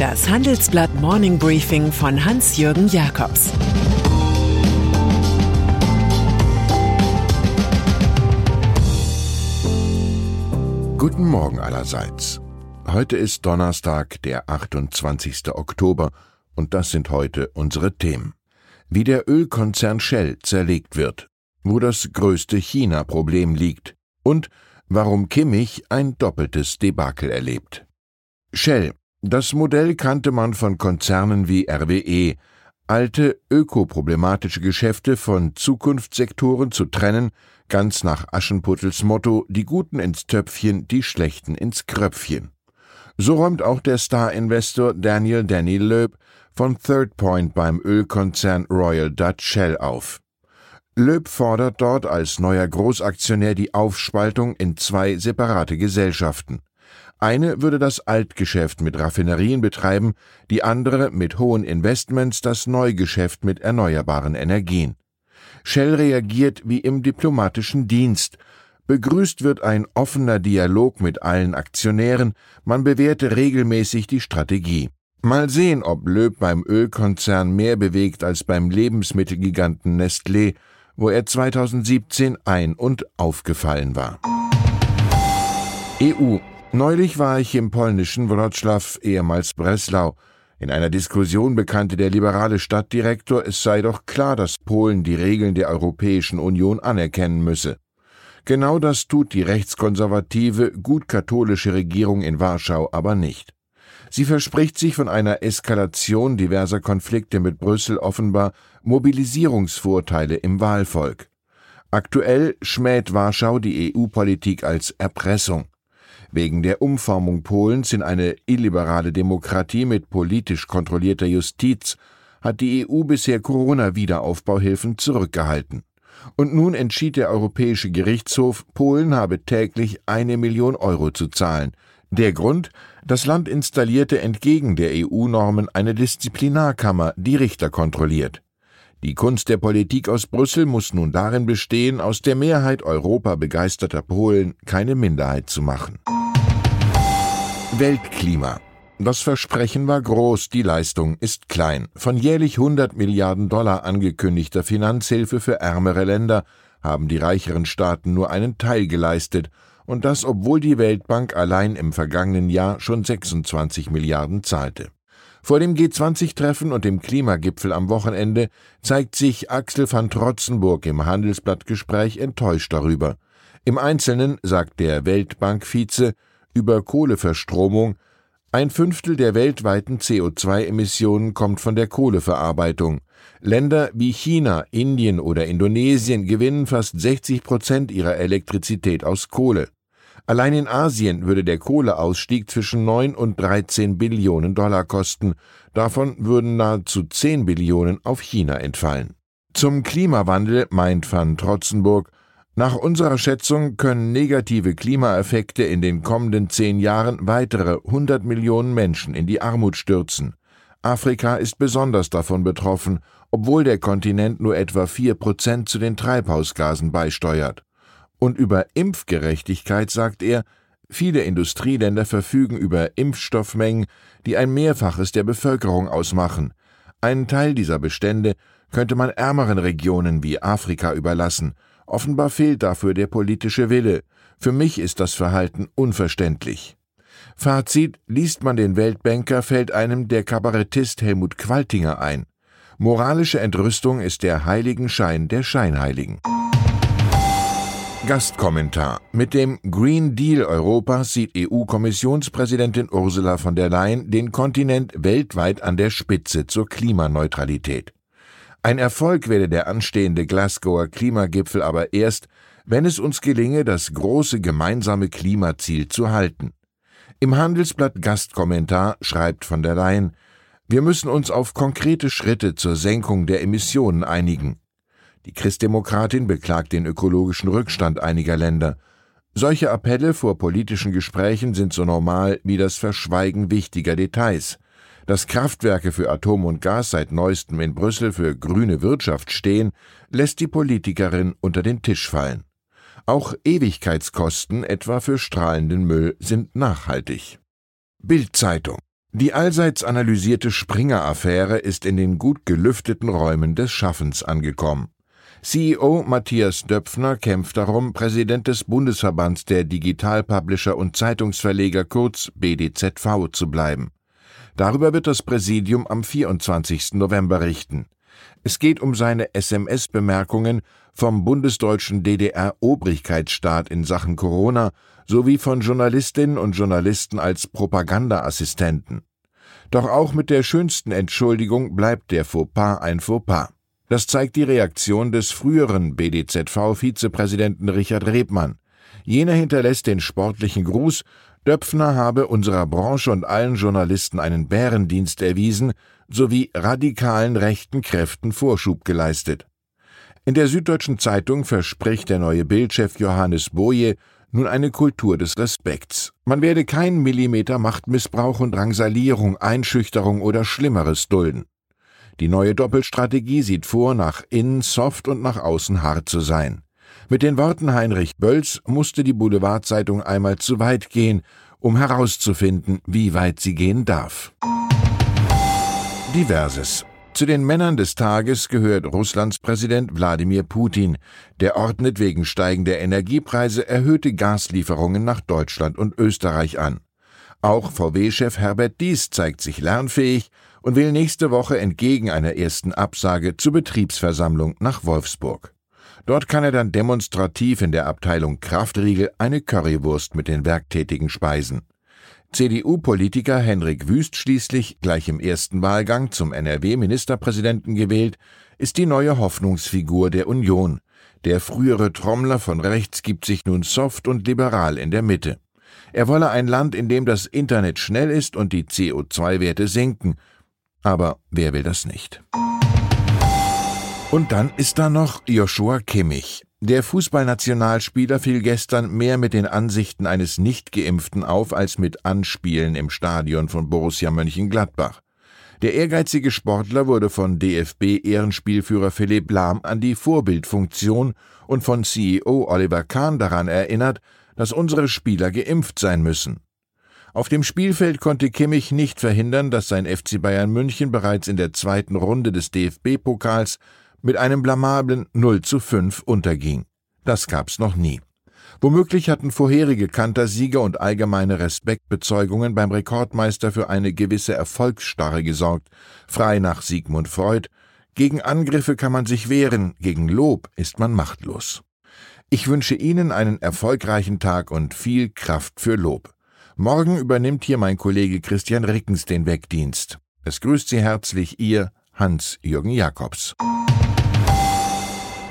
Das Handelsblatt Morning Briefing von Hans-Jürgen Jakobs Guten Morgen allerseits. Heute ist Donnerstag, der 28. Oktober, und das sind heute unsere Themen. Wie der Ölkonzern Shell zerlegt wird, wo das größte China-Problem liegt und warum Kimmich ein doppeltes Debakel erlebt. Shell. Das Modell kannte man von Konzernen wie RWE. Alte ökoproblematische Geschäfte von Zukunftssektoren zu trennen, ganz nach Aschenputtels Motto die Guten ins Töpfchen, die Schlechten ins Kröpfchen. So räumt auch der Star-Investor Daniel Danny Loeb von Third Point beim Ölkonzern Royal Dutch Shell auf. Löb fordert dort als neuer Großaktionär die Aufspaltung in zwei separate Gesellschaften. Eine würde das Altgeschäft mit Raffinerien betreiben, die andere mit hohen Investments das Neugeschäft mit erneuerbaren Energien. Shell reagiert wie im diplomatischen Dienst. Begrüßt wird ein offener Dialog mit allen Aktionären, man bewährte regelmäßig die Strategie. Mal sehen, ob Löb beim Ölkonzern mehr bewegt als beim Lebensmittelgiganten Nestlé, wo er 2017 ein- und aufgefallen war. EU Neulich war ich im polnischen Wrocław, ehemals Breslau. In einer Diskussion bekannte der liberale Stadtdirektor, es sei doch klar, dass Polen die Regeln der Europäischen Union anerkennen müsse. Genau das tut die rechtskonservative, gut katholische Regierung in Warschau aber nicht. Sie verspricht sich von einer Eskalation diverser Konflikte mit Brüssel offenbar Mobilisierungsvorteile im Wahlvolk. Aktuell schmäht Warschau die EU-Politik als Erpressung. Wegen der Umformung Polens in eine illiberale Demokratie mit politisch kontrollierter Justiz hat die EU bisher Corona-Wiederaufbauhilfen zurückgehalten. Und nun entschied der Europäische Gerichtshof, Polen habe täglich eine Million Euro zu zahlen. Der Grund? Das Land installierte entgegen der EU-Normen eine Disziplinarkammer, die Richter kontrolliert. Die Kunst der Politik aus Brüssel muss nun darin bestehen, aus der Mehrheit Europa begeisterter Polen keine Minderheit zu machen. Weltklima. Das Versprechen war groß, die Leistung ist klein. Von jährlich 100 Milliarden Dollar angekündigter Finanzhilfe für ärmere Länder haben die reicheren Staaten nur einen Teil geleistet, und das obwohl die Weltbank allein im vergangenen Jahr schon 26 Milliarden zahlte. Vor dem G20-Treffen und dem Klimagipfel am Wochenende zeigt sich Axel van Trotzenburg im Handelsblattgespräch enttäuscht darüber. Im Einzelnen sagt der Weltbankvize über Kohleverstromung, ein Fünftel der weltweiten CO2-Emissionen kommt von der Kohleverarbeitung. Länder wie China, Indien oder Indonesien gewinnen fast 60 Prozent ihrer Elektrizität aus Kohle. Allein in Asien würde der Kohleausstieg zwischen 9 und 13 Billionen Dollar kosten, davon würden nahezu 10 Billionen auf China entfallen. Zum Klimawandel meint van Trotzenburg, nach unserer Schätzung können negative Klimaeffekte in den kommenden zehn Jahren weitere 100 Millionen Menschen in die Armut stürzen. Afrika ist besonders davon betroffen, obwohl der Kontinent nur etwa vier Prozent zu den Treibhausgasen beisteuert. Und über Impfgerechtigkeit sagt er, viele Industrieländer verfügen über Impfstoffmengen, die ein Mehrfaches der Bevölkerung ausmachen. Einen Teil dieser Bestände könnte man ärmeren Regionen wie Afrika überlassen, Offenbar fehlt dafür der politische Wille. Für mich ist das Verhalten unverständlich. Fazit, liest man den Weltbanker, fällt einem der Kabarettist Helmut Qualtinger ein. Moralische Entrüstung ist der Heiligenschein der Scheinheiligen. Gastkommentar. Mit dem Green Deal Europas sieht EU-Kommissionspräsidentin Ursula von der Leyen den Kontinent weltweit an der Spitze zur Klimaneutralität. Ein Erfolg werde der anstehende Glasgower Klimagipfel aber erst, wenn es uns gelinge, das große gemeinsame Klimaziel zu halten. Im Handelsblatt Gastkommentar schreibt von der Leyen, wir müssen uns auf konkrete Schritte zur Senkung der Emissionen einigen. Die Christdemokratin beklagt den ökologischen Rückstand einiger Länder. Solche Appelle vor politischen Gesprächen sind so normal wie das Verschweigen wichtiger Details. Dass Kraftwerke für Atom und Gas seit neuestem in Brüssel für grüne Wirtschaft stehen, lässt die Politikerin unter den Tisch fallen. Auch Ewigkeitskosten, etwa für strahlenden Müll, sind nachhaltig. Bildzeitung Die allseits analysierte Springer-Affäre ist in den gut gelüfteten Räumen des Schaffens angekommen. CEO Matthias Döpfner kämpft darum, Präsident des Bundesverbands der Digitalpublisher und Zeitungsverleger kurz BDZV zu bleiben. Darüber wird das Präsidium am 24. November richten. Es geht um seine SMS-Bemerkungen vom bundesdeutschen DDR-Obrigkeitsstaat in Sachen Corona sowie von Journalistinnen und Journalisten als Propagandaassistenten. Doch auch mit der schönsten Entschuldigung bleibt der Fauxpas ein Fauxpas. Das zeigt die Reaktion des früheren BDZV-Vizepräsidenten Richard Rebmann. Jener hinterlässt den sportlichen Gruß, Döpfner habe unserer Branche und allen Journalisten einen Bärendienst erwiesen sowie radikalen rechten Kräften Vorschub geleistet. In der Süddeutschen Zeitung verspricht der neue Bildchef Johannes Boje nun eine Kultur des Respekts. Man werde keinen Millimeter Machtmissbrauch und Drangsalierung, Einschüchterung oder Schlimmeres dulden. Die neue Doppelstrategie sieht vor, nach innen soft und nach außen hart zu sein. Mit den Worten Heinrich Bölls musste die Boulevardzeitung einmal zu weit gehen, um herauszufinden, wie weit sie gehen darf. Diverses. Zu den Männern des Tages gehört Russlands Präsident Wladimir Putin. Der ordnet wegen steigender Energiepreise erhöhte Gaslieferungen nach Deutschland und Österreich an. Auch VW-Chef Herbert Dies zeigt sich lernfähig und will nächste Woche entgegen einer ersten Absage zur Betriebsversammlung nach Wolfsburg. Dort kann er dann demonstrativ in der Abteilung Kraftriegel eine Currywurst mit den Werktätigen speisen. CDU-Politiker Henrik Wüst schließlich, gleich im ersten Wahlgang zum NRW-Ministerpräsidenten gewählt, ist die neue Hoffnungsfigur der Union. Der frühere Trommler von rechts gibt sich nun soft und liberal in der Mitte. Er wolle ein Land, in dem das Internet schnell ist und die CO2-Werte sinken. Aber wer will das nicht? Und dann ist da noch Joshua Kimmich. Der Fußballnationalspieler fiel gestern mehr mit den Ansichten eines Nichtgeimpften auf als mit Anspielen im Stadion von Borussia Mönchengladbach. Der ehrgeizige Sportler wurde von DFB-Ehrenspielführer Philipp Lahm an die Vorbildfunktion und von CEO Oliver Kahn daran erinnert, dass unsere Spieler geimpft sein müssen. Auf dem Spielfeld konnte Kimmich nicht verhindern, dass sein FC Bayern München bereits in der zweiten Runde des DFB-Pokals mit einem blamablen 0 zu 5 unterging. Das gab's noch nie. Womöglich hatten vorherige Kantersieger und allgemeine Respektbezeugungen beim Rekordmeister für eine gewisse Erfolgsstarre gesorgt, frei nach Sigmund Freud. Gegen Angriffe kann man sich wehren, gegen Lob ist man machtlos. Ich wünsche Ihnen einen erfolgreichen Tag und viel Kraft für Lob. Morgen übernimmt hier mein Kollege Christian Rickens den Wegdienst. Es grüßt Sie herzlich Ihr Hans-Jürgen Jakobs.